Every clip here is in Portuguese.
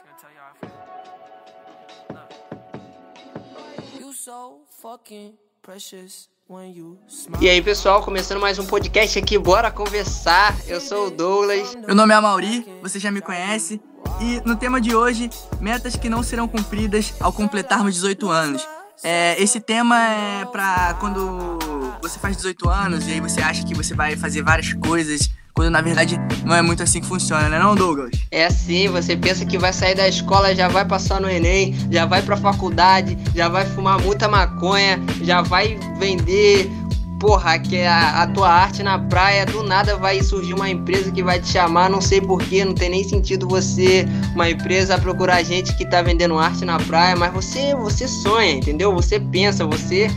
Just gonna tell you how I feel. Look. You so fucking precious. E aí, pessoal, começando mais um podcast aqui, bora conversar. Eu sou o Douglas. Meu nome é Amauri, você já me conhece. E no tema de hoje, metas que não serão cumpridas ao completarmos 18 anos. É, esse tema é pra quando você faz 18 anos e aí você acha que você vai fazer várias coisas, quando na verdade não é muito assim que funciona, né não, Douglas? É assim, você pensa que vai sair da escola, já vai passar no Enem, já vai pra faculdade, já vai fumar muita maconha, já vai vender, porra, que é a, a tua arte na praia, do nada vai surgir uma empresa que vai te chamar, não sei porquê, não tem nem sentido você, uma empresa, procurar gente que tá vendendo arte na praia, mas você, você sonha, entendeu? Você pensa, você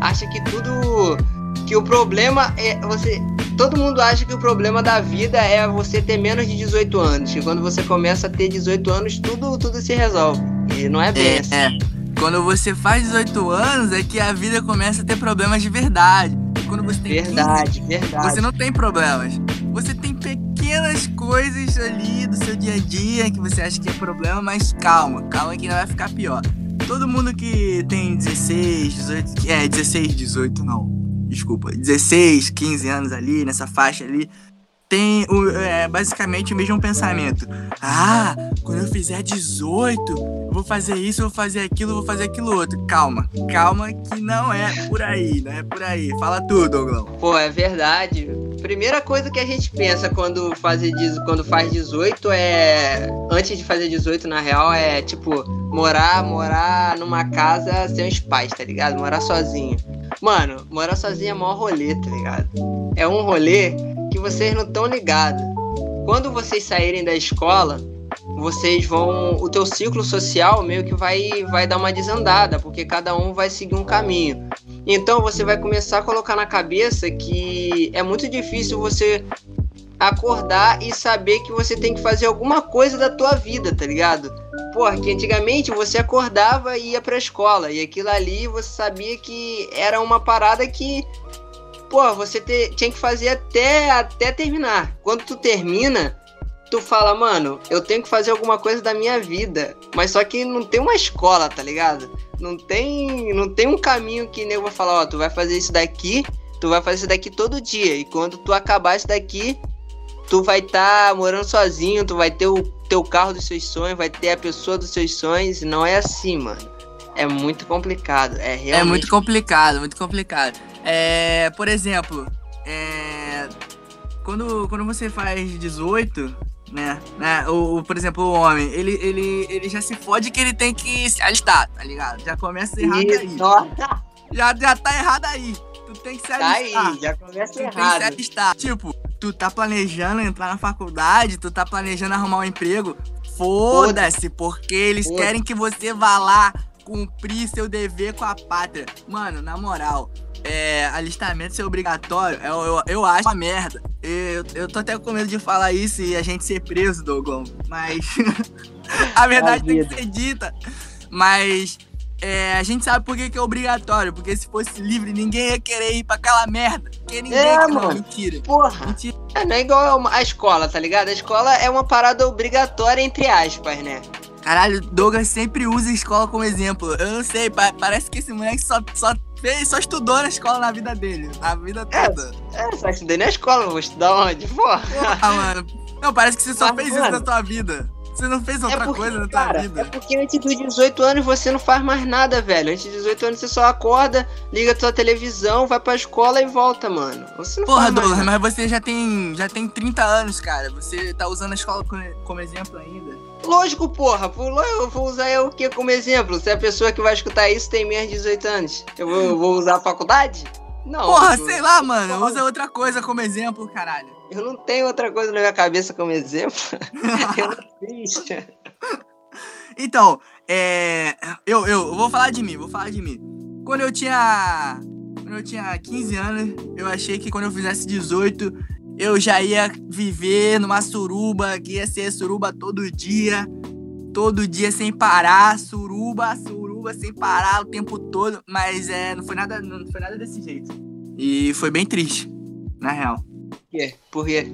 acha que tudo que o problema é você todo mundo acha que o problema da vida é você ter menos de 18 anos que quando você começa a ter 18 anos tudo tudo se resolve e não é bem É, assim é. Quando você faz 18 anos é que a vida começa a ter problemas de verdade. Quando você tem 15, verdade verdade Você não tem problemas. Você tem pequenas coisas ali do seu dia a dia que você acha que é problema, mas calma, calma que não vai ficar pior. Todo mundo que tem 16, 18, é, 16, 18 não. Desculpa, 16, 15 anos ali, nessa faixa ali, tem o, é, basicamente o mesmo pensamento. Ah, quando eu fizer 18, eu vou fazer isso, eu vou fazer aquilo, eu vou fazer aquilo outro. Calma, calma que não é por aí, não é por aí. Fala tudo, Douglas. Pô, é verdade. Primeira coisa que a gente pensa quando quando faz 18 é. Antes de fazer 18, na real, é tipo, morar, morar numa casa sem os pais, tá ligado? Morar sozinho. Mano, morar sozinho é maior rolê, tá ligado? É um rolê que vocês não estão ligados. Quando vocês saírem da escola, vocês vão. O teu ciclo social meio que vai, vai dar uma desandada, porque cada um vai seguir um caminho. Então você vai começar a colocar na cabeça que é muito difícil você acordar e saber que você tem que fazer alguma coisa da tua vida, tá ligado? Porra, que antigamente você acordava e ia pra escola, e aquilo ali você sabia que era uma parada que, pô, você te- tinha que fazer até, até terminar. Quando tu termina, tu fala, mano, eu tenho que fazer alguma coisa da minha vida. Mas só que não tem uma escola, tá ligado? Não tem, não tem um caminho que nego vai falar, ó, tu vai fazer isso daqui, tu vai fazer isso daqui todo dia. E quando tu acabar isso daqui, tu vai estar morando sozinho, tu vai ter o teu carro dos seus sonhos, vai ter a pessoa dos seus sonhos. Não é assim, mano. É muito complicado. É realmente. É muito complicado, muito complicado. É, por exemplo, é, quando, quando você faz 18, né, né o, o- por exemplo, o homem, ele, ele, ele já se fode que ele tem que se alistar, tá ligado? Já começa errado aí. Já, já tá errado aí. Tu tem que se tá aí, alistar. já começa Tu tem que se errado. alistar. Tipo, tu tá planejando entrar na faculdade, tu tá planejando arrumar um emprego. Foda-se, porque eles Foda-se. querem que você vá lá cumprir seu dever com a pátria. Mano, na moral, é, alistamento ser obrigatório, eu, eu, eu acho uma merda. Eu, eu tô até com medo de falar isso e a gente ser preso, Douglas. Mas a verdade tem que ser dita. Mas é, a gente sabe por que, que é obrigatório. Porque se fosse livre, ninguém ia querer ir pra aquela merda. Porque ninguém É, quer. Mano. mentira. Porra. Mentira. É, não é igual a escola, tá ligado? A escola é uma parada obrigatória, entre aspas, né? Caralho, Douglas sempre usa a escola como exemplo. Eu não sei, pa- parece que esse moleque só, só fez, só estudou na escola na vida dele. A vida É. toda. É, só estudei na escola, vou estudar onde? Porra. Ah, mano. Não, parece que você só Mas, fez isso mano, na tua vida. Você não fez outra é porque, coisa na tua cara, vida. É porque antes dos 18 anos você não faz mais nada, velho. Antes dos 18 anos você só acorda, liga tua televisão, vai pra escola e volta, mano. Você não Porra, Douglas, mas você já tem, já tem 30 anos, cara. Você tá usando a escola como exemplo ainda. Lógico, porra. Pô, Eu vou usar eu o que como exemplo? Se a pessoa que vai escutar isso tem menos de 18 anos, eu vou, eu vou usar a faculdade? Não. Porra, eu- sei lá, mano. Usa outra coisa como exemplo, caralho. Eu não tenho outra coisa na minha cabeça como exemplo. eu não fiz. Então, é. Eu, eu, eu vou falar de mim, vou falar de mim. Quando eu tinha. Quando eu tinha 15 anos, eu achei que quando eu fizesse 18, eu já ia viver numa suruba, que ia ser suruba todo dia. Todo dia sem parar, suruba, suruba, sem parar o tempo todo. Mas é, não foi nada, não foi nada desse jeito. E foi bem triste, na real. Por quê? Por quê?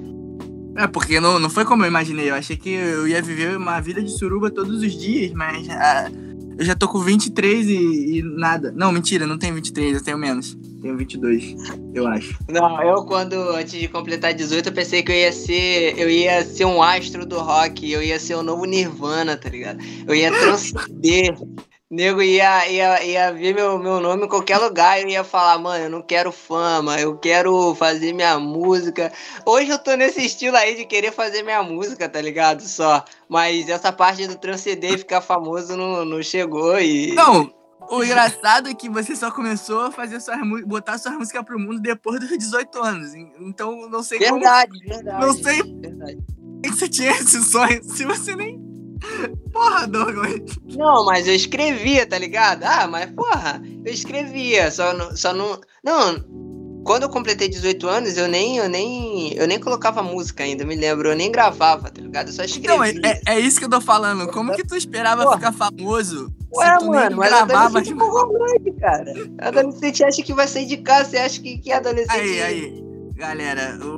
É, porque não, não foi como eu imaginei. Eu achei que eu ia viver uma vida de suruba todos os dias, mas ah, eu já tô com 23 e, e nada. Não, mentira, não tenho 23, eu tenho menos. Tenho 22, eu acho. Não, eu quando, antes de completar 18, eu pensei que eu ia ser. Eu ia ser um astro do rock, eu ia ser o novo Nirvana, tá ligado? Eu ia transcender. Nego ia, ia, ia ver meu, meu nome em qualquer lugar e ia falar, mano, eu não quero fama, eu quero fazer minha música. Hoje eu tô nesse estilo aí de querer fazer minha música, tá ligado? Só. Mas essa parte do transcender e ficar famoso não, não chegou e. Não, o engraçado é que você só começou a fazer sua, botar sua música pro mundo depois dos 18 anos. Então não sei verdade, como. Verdade, Não sei. Verdade. que você tinha esse sonho se você nem. Porra, Douglas. Não, mas eu escrevia, tá ligado? Ah, mas porra, eu escrevia, só não, só não, não. Quando eu completei 18 anos, eu nem, eu nem, eu nem colocava música ainda, me lembro, eu nem gravava, tá ligado? Eu só escrevia. Não, é, é, é isso que eu tô falando. Como que tu esperava Porra. ficar famoso? Ué, se tu mano, nem mas gravava. adolescente é romântico, cara. Adolescente acha que vai sair de casa, você acha que, que adolescente... Aí, aí. Galera, o,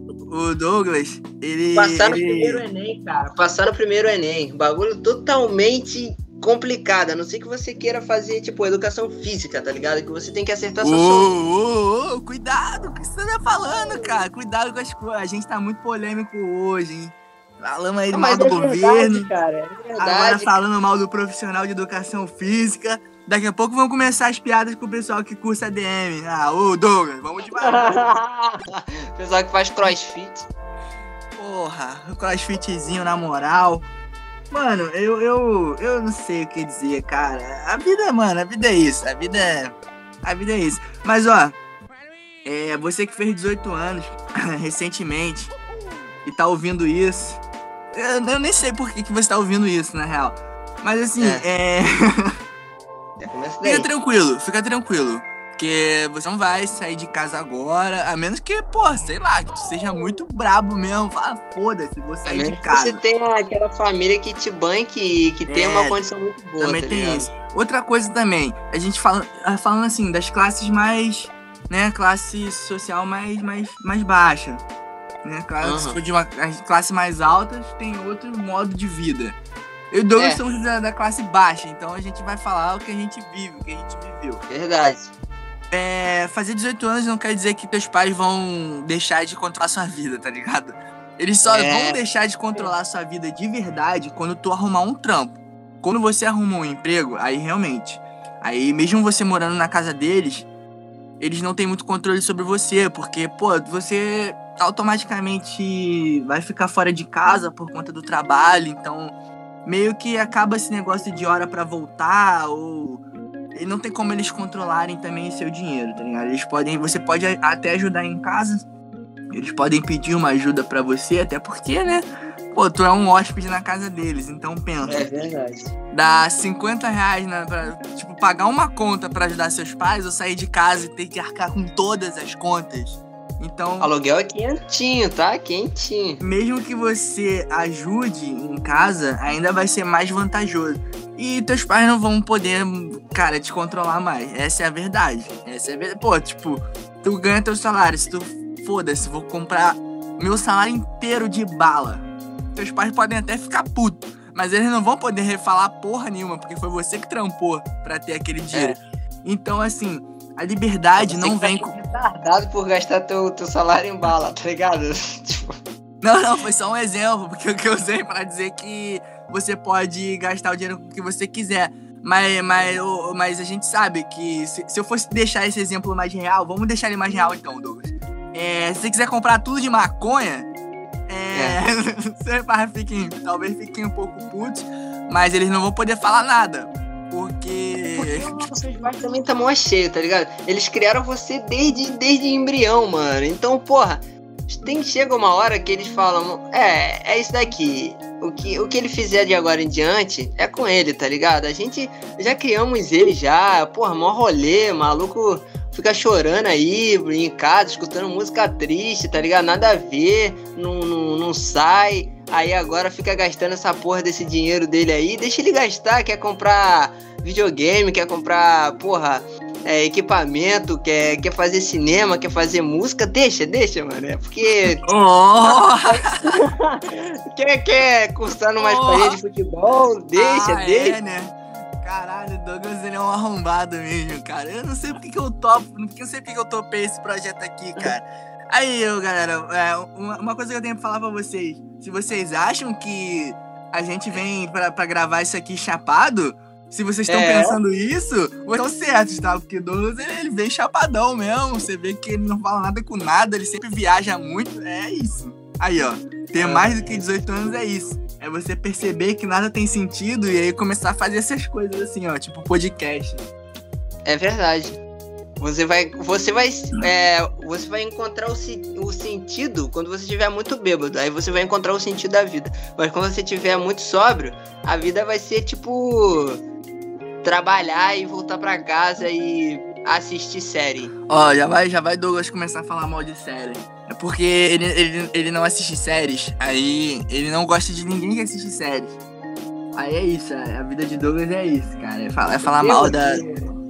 o Douglas, ele. Passar no ele- primeiro Enem, cara. Passar no primeiro Enem. Bagulho totalmente complicado. A não ser que você queira fazer, tipo, educação física, tá ligado? Que você tem que acertar Ô, sua ô, ô, cuidado, o que você tá falando, cara? Cuidado com as coisas. A gente tá muito polêmico hoje, hein? Falamos aí Não, mal do é governo. verdade, cara. É Agora verdade. falando mal do profissional de educação física. Daqui a pouco vão começar as piadas com o pessoal que cursa DM. Ah, ô Douglas, vamos devagar. Pessoal que faz crossfit. Porra, o crossfitzinho na moral. Mano, eu, eu, eu não sei o que dizer, cara. A vida, mano, a vida é isso. A vida é. A vida é isso. Mas ó, é, você que fez 18 anos recentemente e tá ouvindo isso. Eu, eu nem sei por que, que você tá ouvindo isso, na real. Mas assim, é. Começa daí. Fica tranquilo, fica tranquilo. Porque você não vai sair de casa agora, a menos que, pô, sei lá, que tu seja muito brabo mesmo. Fala, foda-se, vou sair de que casa. Você tem aquela família que te banque, que tem É, uma condição muito boa, Também tá tem ligado? isso. Outra coisa também, a gente fala, ah, falando assim, das classes mais, né, classe social mais, mais, mais baixa. Né? Claro, Se Aham. for de uma as classe mais altas, tem outro modo de vida. Eu e Douglas É. somos da, da classe baixa, então a gente vai falar o que a gente vive, o que a gente viveu. Verdade. É, fazer 18 anos não quer dizer que teus pais vão deixar de controlar sua vida, tá ligado? Eles só É. vão deixar de controlar sua vida de verdade quando tu arrumar um trampo. Quando você arrumar um emprego, aí realmente. Aí mesmo você morando na casa deles, eles não têm muito controle sobre você, porque, pô, você automaticamente vai ficar fora de casa por conta do trabalho, então meio que acaba esse negócio de hora pra voltar ou não tem como eles controlarem também seu dinheiro, tá ligado? Eles podem, você pode até ajudar em casa. Eles podem pedir uma ajuda pra você, até porque, né? Pô, tu é um hóspede na casa deles, então pensa. É verdade. Dá 50 reais na, pra, tipo, pagar uma conta pra ajudar seus pais ou sair de casa e ter que arcar com todas as contas. Então, Aluguel é quentinho, tá? Quentinho. mesmo que você ajude em casa, ainda vai ser mais vantajoso. E teus pais não vão poder, cara, te controlar mais. Essa é a verdade. Essa é a verdade. Pô, tipo, tu ganha teu salário. Se tu, foda-se, vou comprar meu salário inteiro de bala. Teus pais podem até ficar putos. Mas eles não vão poder falar porra nenhuma, porque foi você que trampou pra ter aquele dinheiro. Então, assim, a liberdade Você não tá vem com. retardado por gastar teu, teu salário em bala, tá ligado? tipo, Não, não, foi só um exemplo, porque o que eu usei pra dizer que você pode gastar o dinheiro com o que você quiser. Mas, mas, mas a gente sabe que se, se eu fosse deixar esse exemplo mais real, vamos deixar ele mais real então, Douglas. É, se você quiser comprar tudo de maconha, é, seus pais fiquem, talvez fiquem um pouco putos, mas eles não vão poder falar nada. Porque. seus pais também tá mó cheio, tá ligado? Eles criaram você desde, desde embrião, mano. Então, porra, tem, chega uma hora que eles falam, é, é isso daqui. O que, o que ele fizer de agora em diante é com ele, tá ligado? A gente já criamos ele já, porra, mó rolê, maluco fica chorando aí em casa, escutando música triste, tá ligado? Nada a ver, não, não, não sai. Aí agora fica gastando essa porra desse dinheiro dele aí. Deixa ele gastar, quer comprar videogame, quer comprar, porra, é, equipamento, quer, quer fazer cinema, quer fazer música, deixa, deixa, mano. É porque Oh! quer, quer cursar numa Oh. de futebol, deixa, Ah, deixa. É, né? Caralho, o Douglas ele é um arrombado mesmo, cara. Eu não sei porque que eu topo, não sei porque que eu topei esse projeto aqui, cara. Aí, eu, galera, é, uma, uma coisa que eu tenho pra falar pra vocês. Se vocês acham que a gente vem pra, pra gravar isso aqui chapado, se vocês estão É. pensando isso, estão certos, tá? Porque Douglas, ele, ele vem chapadão mesmo. Você vê que ele não fala nada com nada, ele sempre viaja muito. É isso. Aí, ó. Ter Ah. mais do que 18 anos é isso. É você perceber que nada tem sentido e aí começar a fazer essas coisas assim, ó, tipo podcast. É verdade. Você vai, você vai, é, você vai encontrar o, o sentido quando você estiver muito bêbado. Aí você vai encontrar o sentido da vida. Mas quando você estiver muito sóbrio, a vida vai ser tipo trabalhar e voltar pra casa e assistir série. Ó, já vai, já vai Douglas começar a falar mal de série. É porque ele, ele, ele não assiste séries, aí ele não gosta de ninguém que assiste séries. Aí é isso, a a vida de Douglas é isso, cara. É falar, é falar mal da,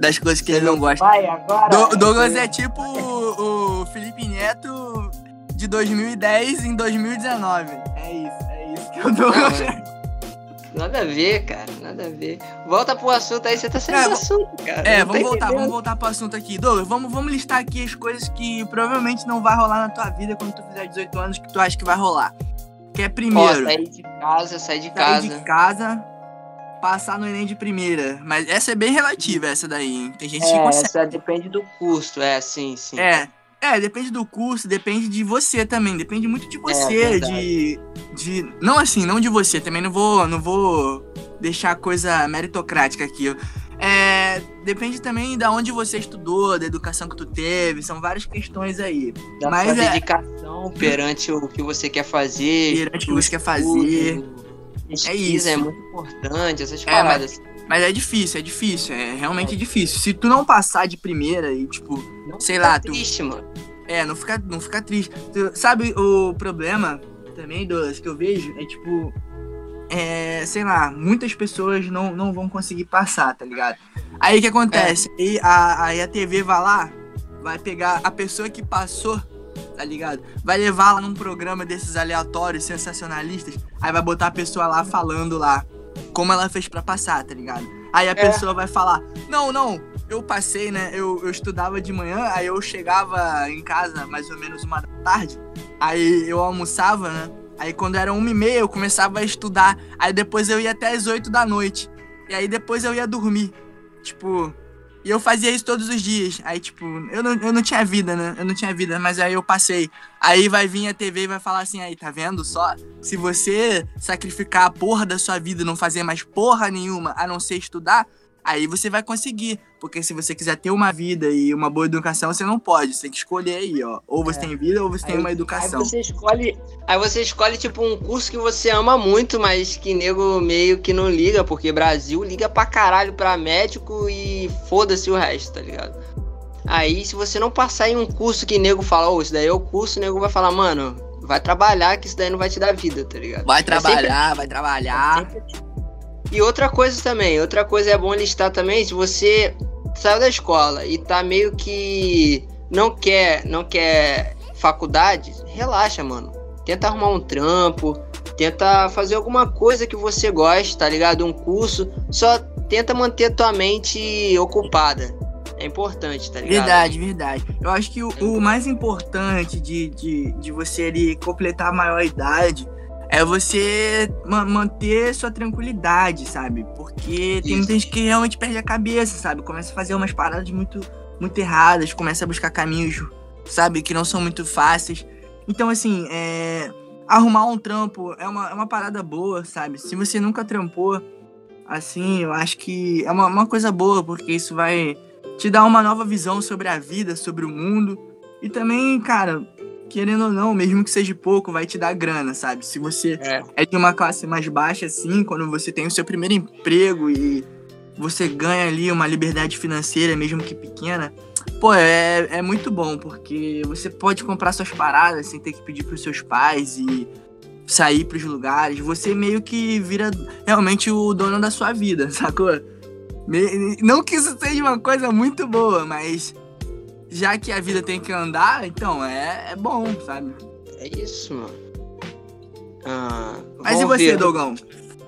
das coisas que ele não gosta. Vai agora. Do- Douglas é tipo o, o Felipe Neto de 2010 em 2019. É isso, é isso que o Douglas é. Nada a ver, cara, nada a ver. Volta pro assunto aí, você tá saindo É, assunto, cara. É, vamos tá voltar, vamos voltar pro assunto aqui. Douglas, vamos, vamos listar aqui as coisas que provavelmente não vai rolar na tua vida quando tu fizer 18 anos que tu acha que vai rolar. Que é primeiro, sair de casa, sair de sair casa. de casa, passar no Enem de primeira. Mas essa é bem relativa, essa daí, hein? Tem gente que É, consegue. essa depende do custo, é, sim, sim. É, é, depende do curso, depende de você também, depende muito de você, É de, de, não assim, não de você, também não vou, não vou deixar a coisa meritocrática aqui. É, depende também da onde você estudou, da educação que tu teve, são várias questões aí. Da Mas sua é- dedicação perante o que você quer fazer. Perante o que você quer fazer. Pesquisa É isso. é muito importante, essas É, paradas. Mas é difícil, é difícil, é realmente difícil. Se tu não passar de primeira e, tipo, Não sei lá, tu- triste, mano. É, não fica, não fica triste. Tu- sabe o problema também, Douglas, que eu vejo? É tipo. É, sei lá, muitas pessoas não, não vão conseguir passar, tá ligado? Aí o que acontece? Aí, a, aí a TV vai lá, vai pegar a pessoa que passou, tá ligado? Vai levar lá num programa desses aleatórios, sensacionalistas, aí vai botar a pessoa lá falando lá como ela fez pra passar, tá ligado? Aí a pessoa vai falar: Não, não, eu passei, né? Eu, eu estudava de manhã, aí eu chegava em casa mais ou menos uma da tarde, aí eu almoçava, né? Aí quando era uma e meia eu começava a estudar, aí depois eu ia até as oito da noite, e aí depois eu ia dormir. Tipo, e eu fazia isso todos os dias. Aí, tipo, eu não, eu não tinha vida, né? Eu não tinha vida, mas aí eu passei. Aí vai vir a TV e vai falar assim, aí, tá vendo só? Se você sacrificar a porra da sua vida e não fazer mais porra nenhuma, a não ser estudar, aí você vai conseguir. Porque se você quiser ter uma vida e uma boa educação, você não pode. Você tem que escolher aí, ó. Ou você tem vida ou você tem Aí- uma Aí educação. você escolhe. Aí você escolhe, tipo, um curso que você ama muito, mas que nego meio que não liga, porque Brasil liga pra caralho pra médico e foda-se o resto, tá ligado? Aí, se você não passar em um curso que nego fala, ô, isso daí é o curso, o nego vai falar, mano, vai trabalhar que isso daí não vai te dar vida, tá ligado? Vai É sempre- trabalhar, vai trabalhar. E outra coisa também, outra coisa é bom listar também, se você saiu da escola e tá meio que não quer, não quer faculdade, relaxa, mano. Tenta arrumar um trampo, tenta fazer alguma coisa que você gosta, tá ligado? Um curso, só tenta manter tua mente ocupada. É importante, tá ligado? Verdade, verdade. Eu acho que o, o mais importante de, de, de você ali completar a maior idade é você ma- manter sua tranquilidade, sabe? Porque tem muita gente que realmente perde a cabeça, sabe? Começa a fazer umas paradas muito, muito erradas, começa a buscar caminhos, sabe, que não são muito fáceis. Então, assim, é, arrumar um trampo é uma, é uma parada boa, sabe? Se você nunca trampou, assim, eu acho que é uma, uma coisa boa, porque isso vai te dar uma nova visão sobre a vida, sobre o mundo. E também, cara, querendo ou não, mesmo que seja pouco, vai te dar grana, sabe? Se você É. é de uma classe mais baixa, assim, quando você tem o seu primeiro emprego e você ganha ali uma liberdade financeira, mesmo que pequena, pô, é, é muito bom, porque você pode comprar suas paradas sem ter que pedir pros seus pais e sair pros lugares. Você meio que vira realmente o dono da sua vida, sacou? Não que isso seja uma coisa muito boa, mas já que a vida tem que andar, então é, é bom, sabe? É isso, mano. Ah, Mas e você, ver. Dogão?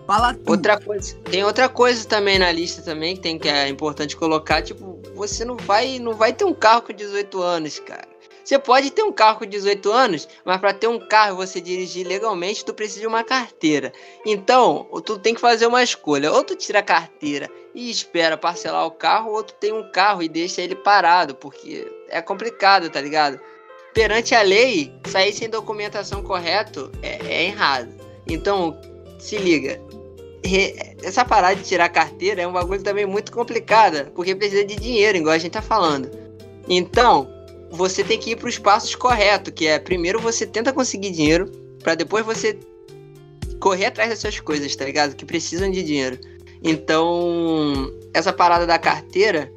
Fala tu. Outra coisa, tem outra coisa também na lista também que tem que é importante colocar, tipo, você não vai, não vai ter um carro com 18 anos, cara. Você pode ter um carro com 18 anos, mas para ter um carro e você dirigir legalmente, tu precisa de uma carteira. Então, tu tem que fazer uma escolha. Ou tu tira a carteira e espera parcelar o carro, ou tu tem um carro e deixa ele parado, porque é complicado, tá ligado? Perante a lei, sair sem documentação correto é, é errado. Então, se liga. Essa parada de tirar carteira é um bagulho também muito complicada, porque precisa de dinheiro, igual a gente tá falando. Então, você tem que ir para os passos corretos, que é primeiro você tenta conseguir dinheiro, para depois você correr atrás dessas coisas, tá ligado? Que precisam de dinheiro. Então, essa parada da carteira,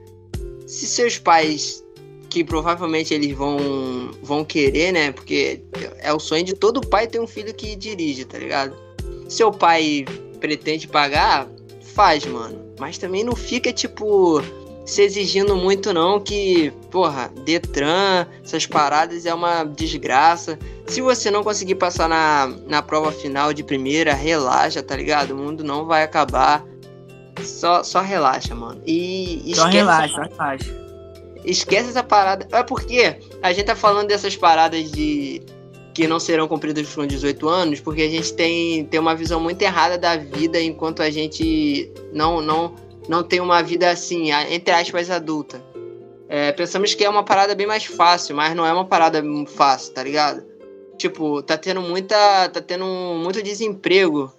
se seus pais, que provavelmente eles vão, vão querer, né? Porque é o sonho de todo pai ter um filho que dirige, tá ligado? Seu pai pretende pagar, faz, mano. Mas também não fica, tipo, se exigindo muito, não, que, porra, Detran, essas paradas é uma desgraça. Se você não conseguir passar na, na prova final de primeira, relaxa, tá ligado? O mundo não vai acabar. Só, só relaxa, mano. E Só esquece relaxa, relaxa. esquece essa parada. É porque a gente tá falando dessas paradas de que não serão cumpridas com 18 anos, porque a gente tem, tem uma visão muito errada da vida enquanto a gente não não não tem uma vida assim, entre aspas, adulta. É, pensamos que é uma parada bem mais fácil, mas não é uma parada fácil, tá ligado? Tipo, tá tendo muita. tá tendo muito desemprego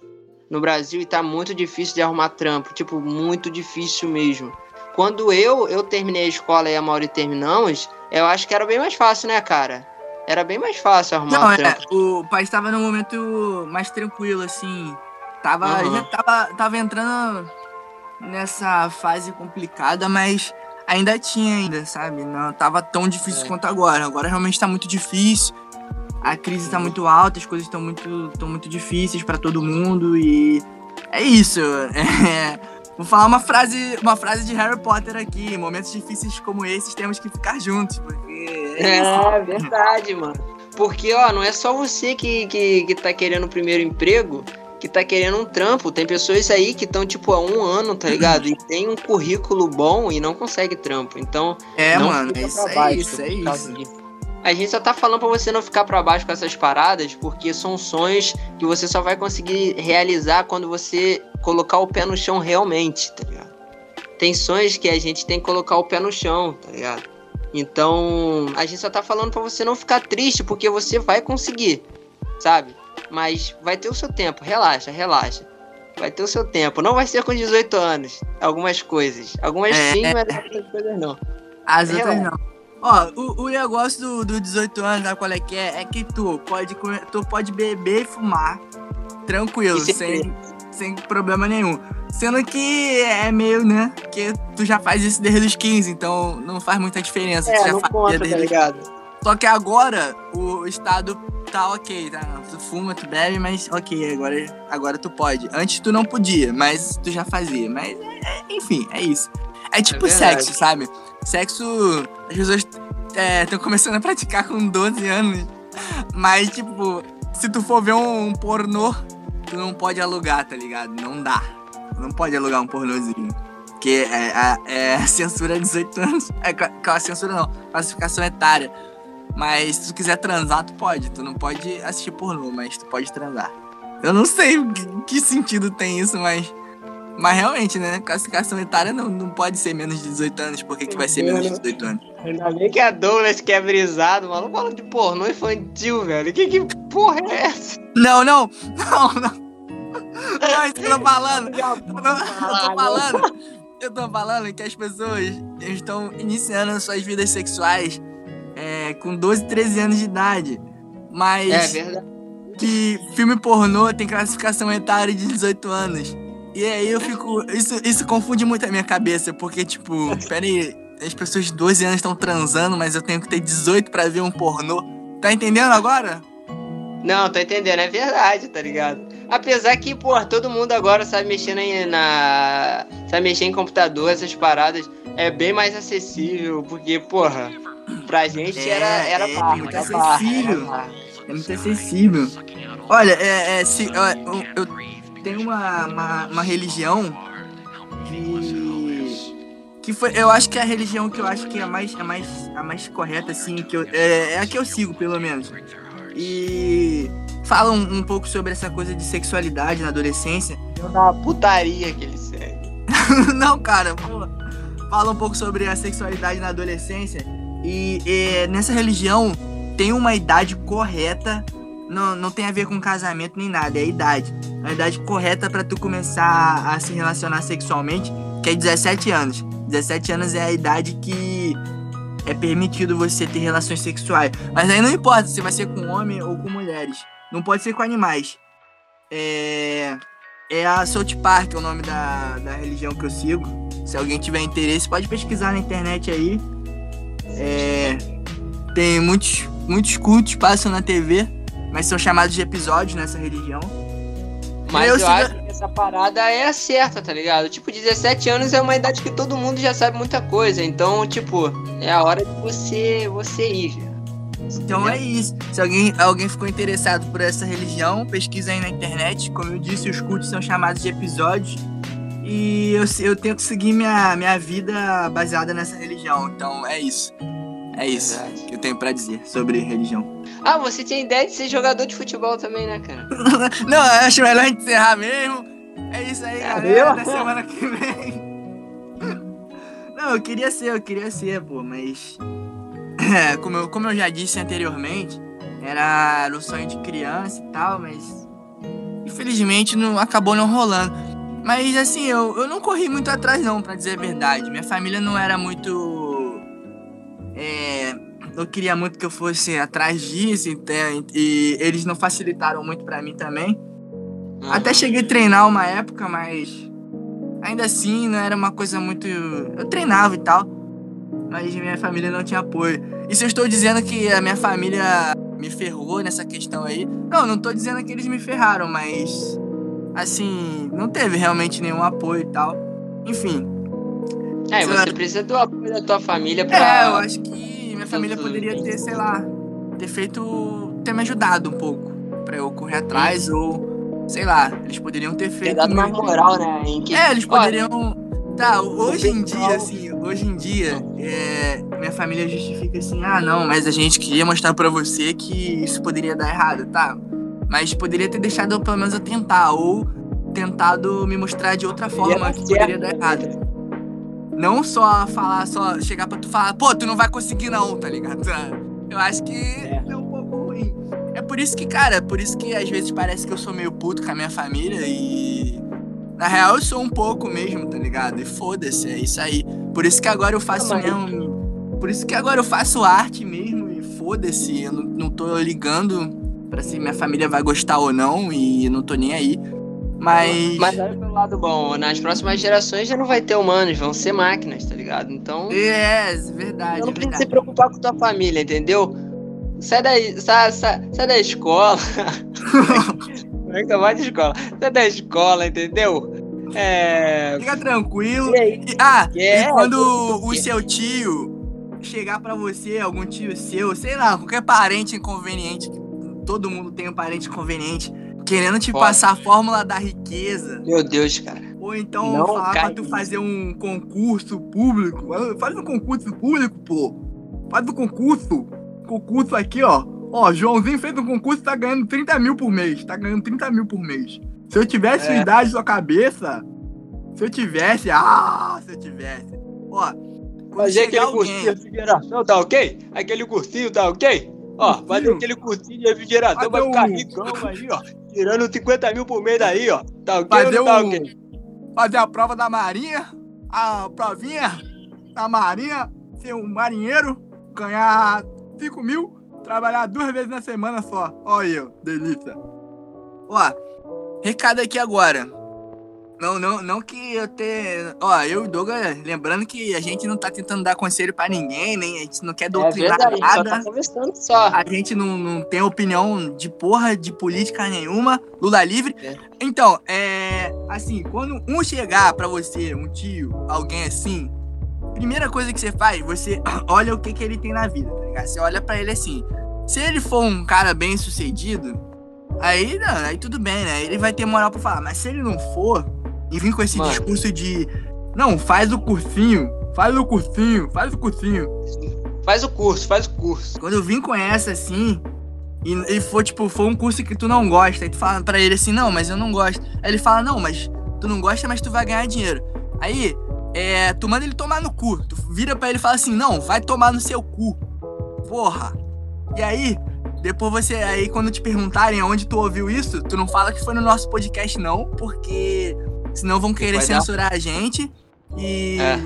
no Brasil e tá muito difícil de arrumar trampo. Tipo, muito difícil mesmo. Quando eu, eu terminei a escola e a Mauri terminamos, eu acho que era bem mais fácil, né, cara? Era bem mais fácil arrumar Não, é, trampo. o pai estava num momento mais tranquilo, assim. Tava, Aham. já tava, tava entrando nessa fase complicada, mas ainda tinha ainda, sabe? Não tava tão difícil É. quanto agora. Agora realmente tá muito difícil. A crise tá muito alta, as coisas estão muito, tão muito difíceis pra todo mundo e é isso. É, vou falar uma frase, uma frase de Harry Potter aqui. Em momentos difíceis como esses, temos que ficar juntos, porque é. É, verdade, mano. Porque, ó, não é só você que, que, que tá querendo o primeiro emprego, que tá querendo um trampo. Tem pessoas aí que estão, tipo, há um ano, tá ligado? E tem um currículo bom e não consegue trampo. Então, É, mano, é isso, é isso, é isso. A gente só tá falando pra você não ficar pra baixo com essas paradas, porque são sonhos que você só vai conseguir realizar quando você colocar o pé no chão realmente, tá ligado? Tem sonhos que a gente tem que colocar o pé no chão, tá ligado? Então, a gente só tá falando pra você não ficar triste, porque você vai conseguir, sabe? Mas vai ter o seu tempo, relaxa, relaxa. Vai ter o seu tempo. Não vai ser com 18 anos, algumas coisas. Algumas É. sim, mas outras coisas não. As É, outras não. Ó, o, o negócio do, do 18 anos, sabe qual é que é? É que tu pode, comer- tu pode beber e fumar tranquilo, E se- sem, sem problema nenhum. Sendo que é meio, né? Porque tu já faz isso desde os 15, então não faz muita diferença. tu É, já não fazia conta, tá desde os ligado? Só que agora o estado tá ok, tá? Tu fuma, tu bebe, mas ok, agora, agora tu pode. Antes tu não podia, mas tu já fazia. Mas, é- é- enfim, é isso. É tipo verdade. sexo, sabe? Sexo, as pessoas estão começando a praticar com 12 anos. Mas, tipo, se tu for ver um, pornô, tu não pode alugar, tá ligado? Não dá. Não pode alugar um pornôzinho. Porque é, a- é a censura 18 anos. É aquela censura não, classificação etária. Mas se tu quiser transar, tu pode. Tu não pode assistir pornô, mas tu pode transar. Eu não sei que, que sentido tem isso, mas. Mas realmente, né? Classificação etária não, não pode ser menos de 18 anos. Por que, vai ser menos de 18 anos? Ainda bem que a Douglas que é brisado, maluco falando de pornô infantil, velho. Que, que porra é essa? Não, não! Não, não! Não, isso que eu tô falando! Eu tô falando! Eu tô falando que as pessoas estão iniciando suas vidas sexuais é, com 12, 13 anos de idade. Mas. É verdade. que filme pornô tem classificação etária de 18 anos. E aí eu fico. Isso, isso confunde muito a minha cabeça, porque, tipo, pera aí, as pessoas de 12 anos estão transando, mas eu tenho que ter 18 pra ver um pornô. Tá entendendo agora? Não, tô entendendo, é verdade, tá ligado? Apesar que, pô, todo mundo agora sabe mexer na, na, sabe mexer em computador, essas paradas, é bem mais acessível, porque, porra, pra gente É, era, era é, barra, muito barra, acessível. era barra. É muito acessível. Olha, é, é, se, ó, eu, eu tenho uma, uma, uma religião que. Que foi. Eu acho que é a religião que eu acho que é a mais, a mais, a mais correta, assim, que eu, é, é a que eu sigo, pelo menos. E fala um, um pouco sobre essa coisa de sexualidade na adolescência. Uma putaria que ele segue. Não, cara, pô, fala um pouco sobre a sexualidade na adolescência. E, é, nessa religião tem uma idade correta. Não, não tem a ver com casamento nem nada, é a idade. A idade correta pra tu começar a se relacionar sexualmente, que é 17 anos. 17 anos é a idade que é permitido você ter relações sexuais. Mas aí não importa se vai ser com homem ou com mulheres. Não pode ser com animais. É. É a South Park, é o nome da, da religião que eu sigo. Se alguém tiver interesse, pode pesquisar na internet aí. É, tem muitos, muitos cultos passam na TV, mas são chamados de episódios nessa religião. Mas Eu eu, acho que essa parada é a certa, tá ligado? Tipo, 17 anos é uma idade que todo mundo já sabe muita coisa. Então, tipo, é a hora de você, você ir. velho. Então é isso. Se alguém, alguém ficou interessado por essa religião, pesquisa aí na internet. Como eu disse, os cultos são chamados de episódios. E eu, eu tento seguir minha, minha vida baseada nessa religião. Então é isso. É isso Verdade. que eu tenho pra dizer sobre religião. Ah, você tinha ideia de ser jogador de futebol também, né, cara? Não, eu acho melhor a gente encerrar mesmo. É isso aí, É, galera. Até semana que vem. Não, eu queria ser, eu queria ser, pô, mas. É, como, eu, como eu já disse anteriormente, era, o sonho de criança e tal, mas. Infelizmente não, acabou não rolando. Mas assim, eu, eu não corri muito atrás, não, pra dizer a verdade. Minha família não era muito. É, não queria muito que eu fosse atrás disso, entende? e eles não facilitaram muito pra mim também. Até cheguei a treinar uma época, mas ainda assim não era uma coisa muito. Eu treinava e tal, mas minha família não tinha apoio. E se eu estou dizendo que a minha família me ferrou nessa questão aí, não, não tô dizendo que eles me ferraram, mas assim, não teve realmente nenhum apoio e tal. Enfim, É, e você lá. precisa do apoio da tua família pra. é, eu acho que minha família Tudo poderia ter, sei lá, ter feito. ter me ajudado um pouco pra eu correr atrás, ou sei lá, eles poderiam ter feito. dado uma moral, né? Em que... É, eles Olha, poderiam. Tá, hoje em dia, assim, hoje em dia, é, minha família justifica assim, ah, não, mas a gente queria mostrar pra você que isso poderia dar errado, tá? Mas poderia ter deixado eu pelo menos eu tentar, ou tentado me mostrar de outra forma que poderia dar errado. Não só falar, só chegar pra tu falar, pô, tu não vai conseguir não, tá ligado? Eu acho que é, um pouco ruim. É por isso que, cara, por isso que às vezes parece que eu sou meio puto com a minha família e. Na real eu sou um pouco mesmo, tá ligado? E foda-se, é isso aí. Por isso que agora eu faço Ah, mas- mesmo. Por isso que agora eu faço arte mesmo e foda-se. Eu não, não tô ligando pra se minha família vai gostar ou não e não tô nem aí. Mas. Mas olha pelo lado bom, nas próximas gerações já não vai ter humanos, vão ser máquinas, tá ligado? Então. É, verdade, Não é precisa se preocupar com tua família, entendeu? Sai da, sai, sai, sai da escola. Como é que tu vai de escola? Sai da escola, entendeu? É. Fica tranquilo. E aí? Ah, e quando o seu tio chegar pra você, algum tio seu, sei lá, qualquer parente inconveniente, todo mundo tem um parente inconveniente, querendo te Foda. passar a fórmula da riqueza, Meu Deus, cara. ou então Não falar pra cai tu nisso. fazer um concurso público, faz um concurso público, pô. Faz um concurso. Concurso aqui, ó. Ó, Joãozinho fez um concurso e tá ganhando 30 mil por mês. Tá ganhando 30 mil por mês. Se eu tivesse É. idade da sua cabeça, se eu tivesse, ah, se eu tivesse. Ó, Fazer aquele alguém- cursinho de refrigeração, tá ok? Aquele cursinho, tá ok? Ó, fazer aquele cursinho de refrigeração vai ficar um- ricão aí, ó. Tirando 50 mil por mês daí, ó. Tá ok Fazer tá um- ok? fazer a prova da marinha, a provinha da marinha, ser um marinheiro, ganhar 5 mil, trabalhar duas vezes na semana só. Olha aí, ó, delícia. Ó, recado aqui agora. Não, não, não que eu ter. Ó, eu e o Douglas, lembrando que a gente não tá tentando dar conselho pra ninguém, nem a gente não quer É doutrinar verdade, a gente só nada. tá conversando só. A gente não, não tem opinião de porra de política nenhuma. Lula livre. É. Então, é. Assim, quando um chegar pra você, um tio, alguém assim, primeira coisa que você faz, você olha o que, que ele tem na vida, tá ligado? Você olha pra ele assim. Se ele for um cara bem sucedido, aí, não, aí tudo bem, né? Ele vai ter moral pra falar. Mas se ele não for, e vir com esse Mano. discurso de. Não, faz o cursinho, faz o cursinho, faz o cursinho. Faz o curso, faz o curso. Quando eu vim com essa assim, e, e for tipo, for um curso que tu não gosta, e tu fala pra ele assim, não, mas eu não gosto. Aí ele fala, não, mas tu não gosta, mas tu vai ganhar dinheiro. Aí, é, tu manda ele tomar no cu. Tu vira pra ele e fala assim, não, vai tomar no seu cu. Porra. E aí, depois você, aí quando te perguntarem aonde tu ouviu isso, tu não fala que foi no nosso podcast não, porque senão vão querer Vai dar- censurar a gente. E É.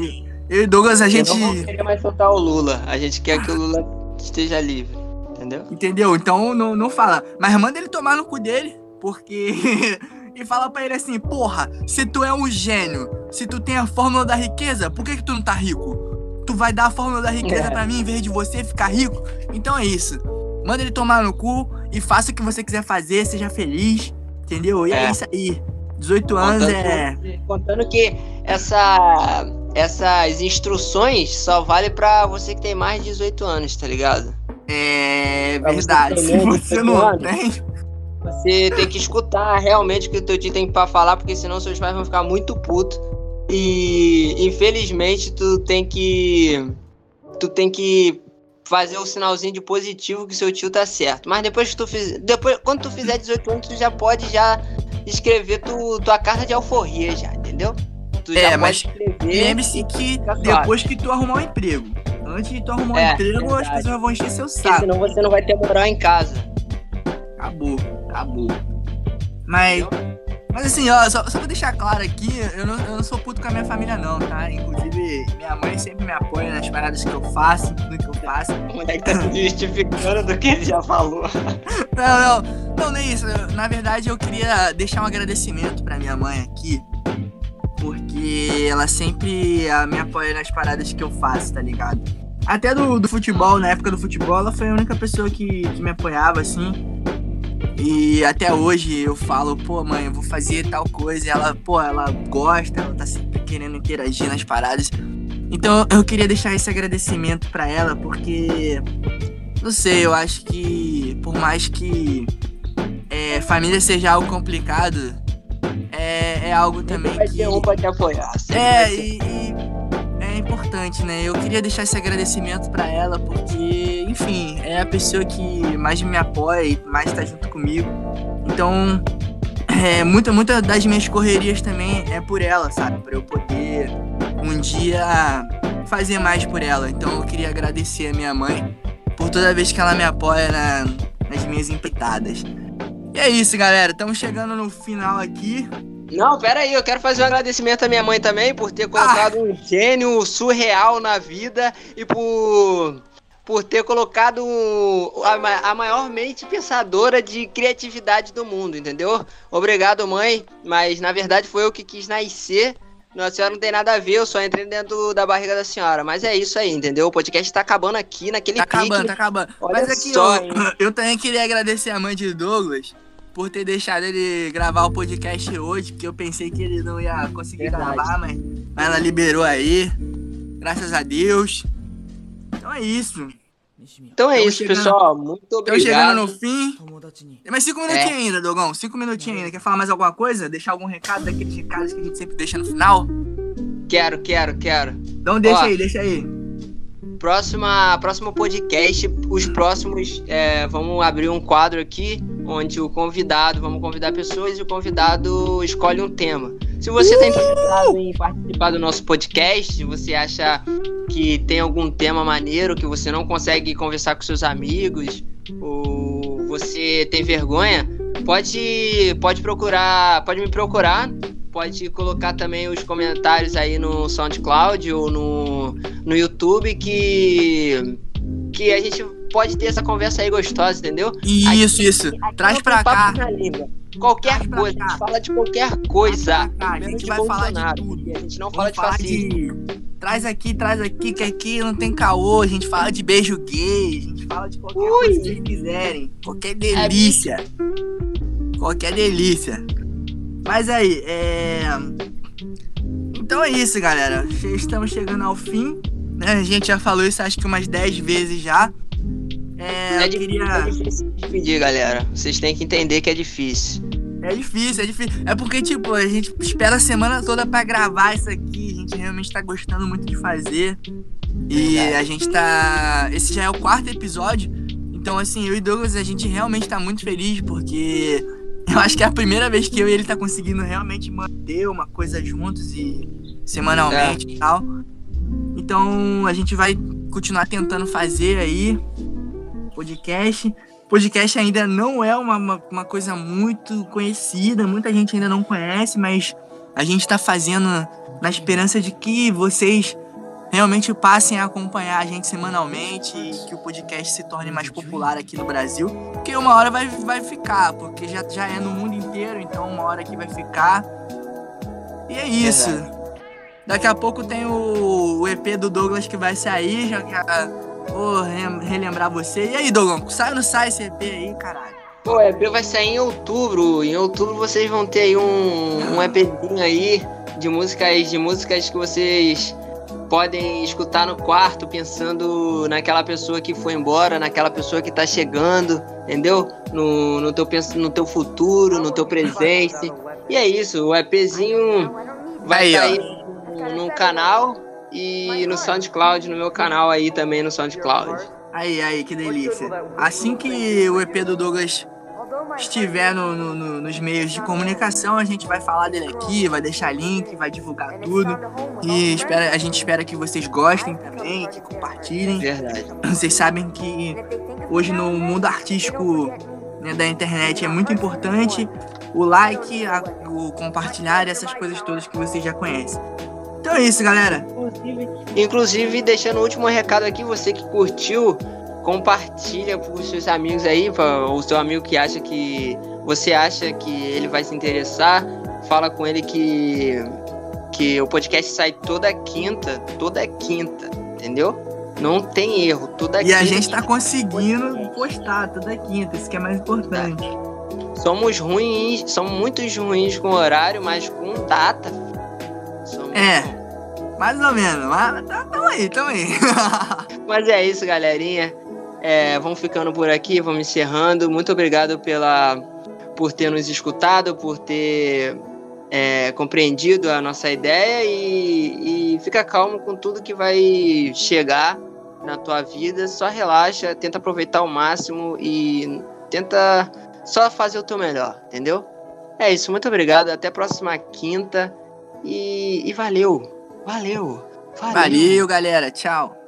eu e Douglas, a gente... Eu não querer mais soltar o Lula. A gente quer que o Lula esteja livre. Entendeu? Entendeu? Então não, não fala. Mas manda ele tomar no cu dele, porque. e fala pra ele assim: porra, se tu é um gênio, se tu tem a fórmula da riqueza, por que, que tu não tá rico? Tu vai dar a fórmula da riqueza É. pra mim em vez de você ficar rico? Então é isso. Manda ele tomar no cu e faça o que você quiser fazer, seja feliz. Entendeu? E é, É. isso aí. 18 anos Contando, é. contando que essa, essas instruções só vale pra você que tem mais de 18 anos, tá ligado? É verdade. Se você 18 não tem. Você tem que escutar realmente o que o teu tio tem pra falar, porque senão seus pais vão ficar muito putos. E infelizmente tu tem que. Tu tem que fazer o sinalzinho de positivo que seu tio tá certo. Mas depois que tu fizer. Depois, quando tu fizer 18 anos, tu já pode já escrever tu, tua carta de alforria já, entendeu? Tu já É, pode mas. Lembre-se que depois que tu arrumar um emprego. Antes de tu arrumar um É, emprego, as verdade. pessoas vão encher seu Porque saco. senão você não vai ter moral em casa. Acabou, acabou. Mas, mas assim, ó, só, só pra deixar claro aqui, eu não, eu não sou puto com a minha família, não, tá? Inclusive, minha mãe sempre me apoia nas paradas que eu faço, tudo que eu faço. O moleque tá se justificando do que ele já falou. Não, não, não, nem isso. Na verdade, eu queria deixar um agradecimento pra minha mãe aqui, porque ela sempre me apoia nas paradas que eu faço, tá ligado? Até do, do futebol, na época do futebol, ela foi a única pessoa que, que me apoiava, assim. E até hoje eu falo, pô, mãe, eu vou fazer tal coisa. E ela, pô, ela gosta, ela tá sempre querendo interagir nas paradas. Então eu queria deixar esse agradecimento pra ela, porque não sei, eu acho que por mais que é, família seja algo complicado, é, é algo também vai que. ter um pra te apoiar. sempre É, e, e é importante, né? Eu queria deixar esse agradecimento pra ela, porque, enfim, é a pessoa que mais me apoia e mais tá junto comigo. Então, é, muita, muita das minhas correrias também é por ela, sabe? Pra eu poder um dia fazer mais por ela. Então, eu queria agradecer a minha mãe por toda vez que ela me apoia na- nas minhas empreitadas. E é isso, galera. Estamos chegando no final aqui. Não, pera aí, eu quero fazer um agradecimento à minha mãe também por ter colocado um gênio surreal na vida e por, por ter colocado a, a maior mente pensadora de criatividade do mundo, entendeu? Obrigado, mãe, mas na verdade foi eu que quis nascer. Não, a senhora não tem nada a ver, eu só entrei dentro da barriga da senhora. Mas é isso aí, entendeu? O podcast tá acabando aqui, naquele Tá pique. acabando, tá acabando. Olha Mas aqui, só, eu, eu também queria agradecer a mãe de Douglas por ter deixado ele gravar o podcast hoje, porque eu pensei que ele não ia conseguir Verdade. gravar, mas, mas ela liberou aí. Graças a Deus. Então é isso. Então é isso, chegando... pessoal. Muito obrigado. Estou chegando no fim. É, Tem mais cinco minutinhos é. ainda, Dogão. Cinco minutinhos é. ainda. Quer falar mais alguma coisa? Deixar algum recado daqueles recados que a gente sempre deixa no final? Quero, quero, quero. Então deixa Ó, aí, deixa aí. Próxima, próximo podcast, os próximos, é, vamos abrir um quadro aqui onde o convidado, vamos convidar pessoas e o convidado escolhe um tema. Se você está interessado em participar do nosso podcast, você acha que tem algum tema maneiro que você não consegue conversar com seus amigos, ou você tem vergonha, pode, pode procurar, pode me procurar, pode colocar também os comentários aí no SoundCloud ou no, no YouTube que, que a gente pode ter essa conversa aí gostosa, entendeu? Isso, isso. Traz Aqui pra não tem cá. Qualquer Traz pra coisa, a cá. gente fala de qualquer coisa. Traz pra cá, a gente vai falar de Bolsonaro, tudo. A gente não Vamos fala de fascismo. de- Traz aqui, traz aqui, que aqui não tem caô. A gente fala de beijo gay, a gente fala de qualquer Ui. coisa que vocês quiserem. Qualquer delícia. Qualquer delícia. Mas aí, é. Então é isso, galera. Estamos chegando ao fim. né? A gente já falou isso acho que umas 10 vezes já. É, É eu difícil, queria. é difícil galera. Vocês têm que entender que é difícil. É difícil, é difícil. É porque, tipo, a gente espera a semana toda pra gravar isso aqui. A gente realmente tá gostando muito de fazer. E a gente tá. Esse já é o quarto episódio. Então, assim, eu e Douglas, a gente realmente tá muito feliz porque eu acho que é a primeira vez que eu e ele tá conseguindo realmente manter uma coisa juntos e semanalmente e tal. Então, a gente vai continuar tentando fazer aí podcast. Podcast ainda não é uma, uma, uma coisa muito conhecida, muita gente ainda não conhece, mas a gente tá fazendo na esperança de que vocês realmente passem a acompanhar a gente semanalmente e que o podcast se torne mais popular aqui no Brasil. Porque uma hora vai, vai ficar, porque já, já é no mundo inteiro, então uma hora aqui vai ficar. E é isso. Daqui a pouco tem o, o EP do Douglas que vai sair, já, já vou re- relembrar você. E aí, Douglas, sai ou não sai esse EP aí, caralho? Pô, o EP vai sair em outubro. Em outubro vocês vão ter aí um, um EPzinho aí de músicas, de músicas que vocês podem escutar no quarto, pensando naquela pessoa que foi embora, naquela pessoa que tá chegando, entendeu? No, no, teu, no teu futuro, no teu presente. E é isso, o EPzinho vai Aí, ó. no, no canal e no SoundCloud, no meu canal aí também no SoundCloud. Aí, aí, que delícia. Assim que o EP do Douglas estiver no- no- no- nos meios de comunicação, a gente vai falar dele aqui, vai deixar link, vai divulgar tudo. E espera, a gente espera que vocês gostem também, que compartilhem. Verdade. Vocês sabem que hoje no mundo artístico né, da internet é muito importante o like, a- o compartilhar e essas coisas todas que vocês já conhecem. Então é isso, galera. Inclusive, deixando o último recado aqui, você que curtiu, compartilha para os seus amigos aí, pra, o seu amigo que acha que você acha que ele vai se interessar, fala com ele que que o podcast sai toda quinta, toda quinta, entendeu? Não tem erro, toda E quinta. a gente tá conseguindo postar toda quinta, isso que é mais importante. Somos ruins, somos muito ruins com horário, mas com data. Somos É. Mais ou menos, mas tá- tamo aí, tamo aí. Mas é isso, galerinha. É, vamos ficando por aqui, vamos encerrando. Muito obrigado pela, por ter nos escutado, por ter é, compreendido a nossa ideia e, e fica calmo com tudo que vai chegar na tua vida. Só relaxa, tenta aproveitar ao máximo e tenta só fazer o teu melhor, entendeu? É isso, muito obrigado. Até a próxima quinta e, e valeu, valeu, valeu. Valeu, galera. Tchau.